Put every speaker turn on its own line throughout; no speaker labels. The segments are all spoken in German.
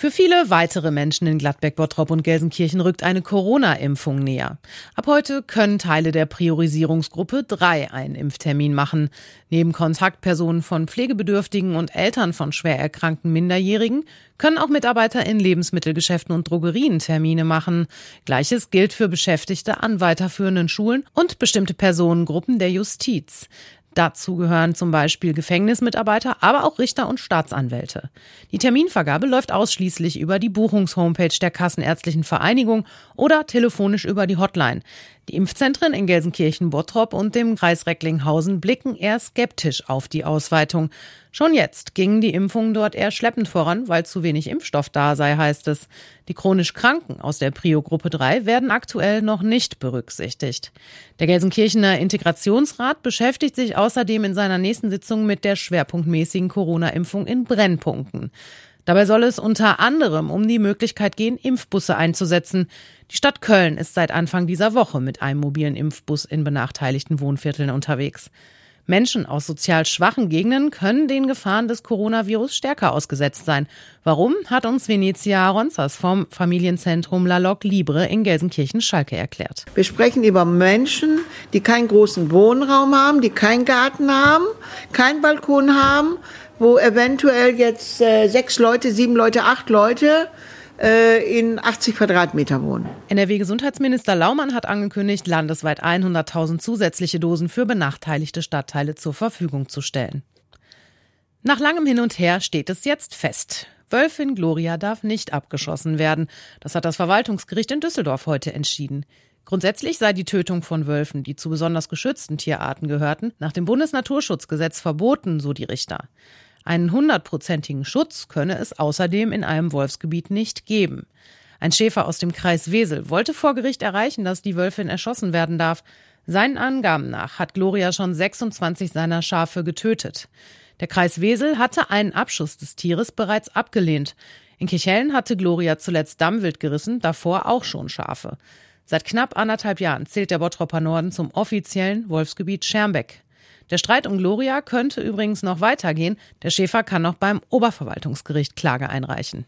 Für viele weitere Menschen in Gladbeck, Bottrop und Gelsenkirchen rückt eine Corona-Impfung näher. Ab heute können Teile der Priorisierungsgruppe 3 einen Impftermin machen. Neben Kontaktpersonen von Pflegebedürftigen und Eltern von schwer erkrankten Minderjährigen können auch Mitarbeiter in Lebensmittelgeschäften und Drogerien Termine machen. Gleiches gilt für Beschäftigte an weiterführenden Schulen und bestimmte Personengruppen der Justiz. Dazu gehören zum Beispiel Gefängnismitarbeiter, aber auch Richter und Staatsanwälte. Die Terminvergabe läuft ausschließlich über die Buchungshomepage der Kassenärztlichen Vereinigung oder telefonisch über die Hotline. Die Impfzentren in Gelsenkirchen, Bottrop und dem Kreis Recklinghausen blicken eher skeptisch auf die Ausweitung. Schon jetzt gingen die Impfungen dort eher schleppend voran, weil zu wenig Impfstoff da sei, heißt es. Die chronisch Kranken aus der Prio-Gruppe 3 werden aktuell noch nicht berücksichtigt. Der Gelsenkirchener Integrationsrat beschäftigt sich außerdem in seiner nächsten Sitzung mit der schwerpunktmäßigen Corona-Impfung in Brennpunkten. Dabei soll es unter anderem um die Möglichkeit gehen, Impfbusse einzusetzen. Die Stadt Köln ist seit Anfang dieser Woche mit einem mobilen Impfbus in benachteiligten Wohnvierteln unterwegs. Menschen aus sozial schwachen Gegenden können den Gefahren des Coronavirus stärker ausgesetzt sein. Warum, hat uns Venezia Ronzas vom Familienzentrum La Loc Libre in Gelsenkirchen-Schalke erklärt.
Wir sprechen über Menschen, die keinen großen Wohnraum haben, die keinen Garten haben, keinen Balkon haben, wo eventuell jetzt äh, sechs Leute, sieben Leute, acht Leute in 80 Quadratmeter wohnen.
NRW-Gesundheitsminister Laumann hat angekündigt, landesweit 100.000 zusätzliche Dosen für benachteiligte Stadtteile zur Verfügung zu stellen. Nach langem Hin und Her steht es jetzt fest. Wölfin Gloria darf nicht abgeschossen werden. Das hat das Verwaltungsgericht in Düsseldorf heute entschieden. Grundsätzlich sei die Tötung von Wölfen, die zu besonders geschützten Tierarten gehörten, nach dem Bundesnaturschutzgesetz verboten, so die Richter. Einen hundertprozentigen Schutz könne es außerdem in einem Wolfsgebiet nicht geben. Ein Schäfer aus dem Kreis Wesel wollte vor Gericht erreichen, dass die Wölfin erschossen werden darf. Seinen Angaben nach hat Gloria schon 26 seiner Schafe getötet. Der Kreis Wesel hatte einen Abschuss des Tieres bereits abgelehnt. In Kirchhellen hatte Gloria zuletzt Dammwild gerissen, davor auch schon Schafe. Seit knapp anderthalb Jahren zählt der Bottropper Norden zum offiziellen Wolfsgebiet Schermbeck. Der Streit um Gloria könnte übrigens noch weitergehen. Der Schäfer kann noch beim Oberverwaltungsgericht Klage einreichen.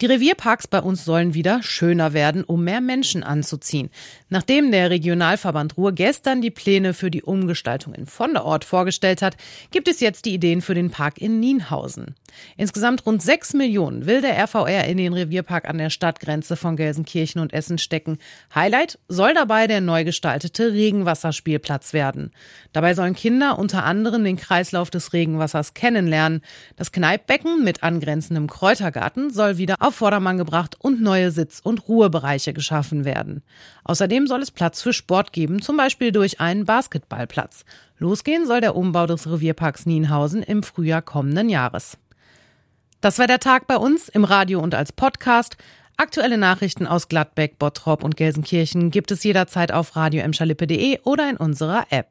Die Revierparks bei uns sollen wieder schöner werden, um mehr Menschen anzuziehen. Nachdem der Regionalverband Ruhr gestern die Pläne für die Umgestaltung in Vonderort vorgestellt hat, gibt es jetzt die Ideen für den Park in Nienhausen. Insgesamt rund sechs Millionen will der RVR in den Revierpark an der Stadtgrenze von Gelsenkirchen und Essen stecken. Highlight soll dabei der neu gestaltete Regenwasserspielplatz werden. Dabei sollen Kinder unter anderem den Kreislauf des Regenwassers kennenlernen. Das Kneippbecken mit angrenzendem Kräutergarten soll wieder auf Vordermann gebracht und neue Sitz- und Ruhebereiche geschaffen werden. Außerdem soll es Platz für Sport geben, zum Beispiel durch einen Basketballplatz. Losgehen soll der Umbau des Revierparks Nienhausen im Frühjahr kommenden Jahres. Das war der Tag bei uns im Radio und als Podcast. Aktuelle Nachrichten aus Gladbeck, Bottrop und Gelsenkirchen gibt es jederzeit auf radio oder in unserer App.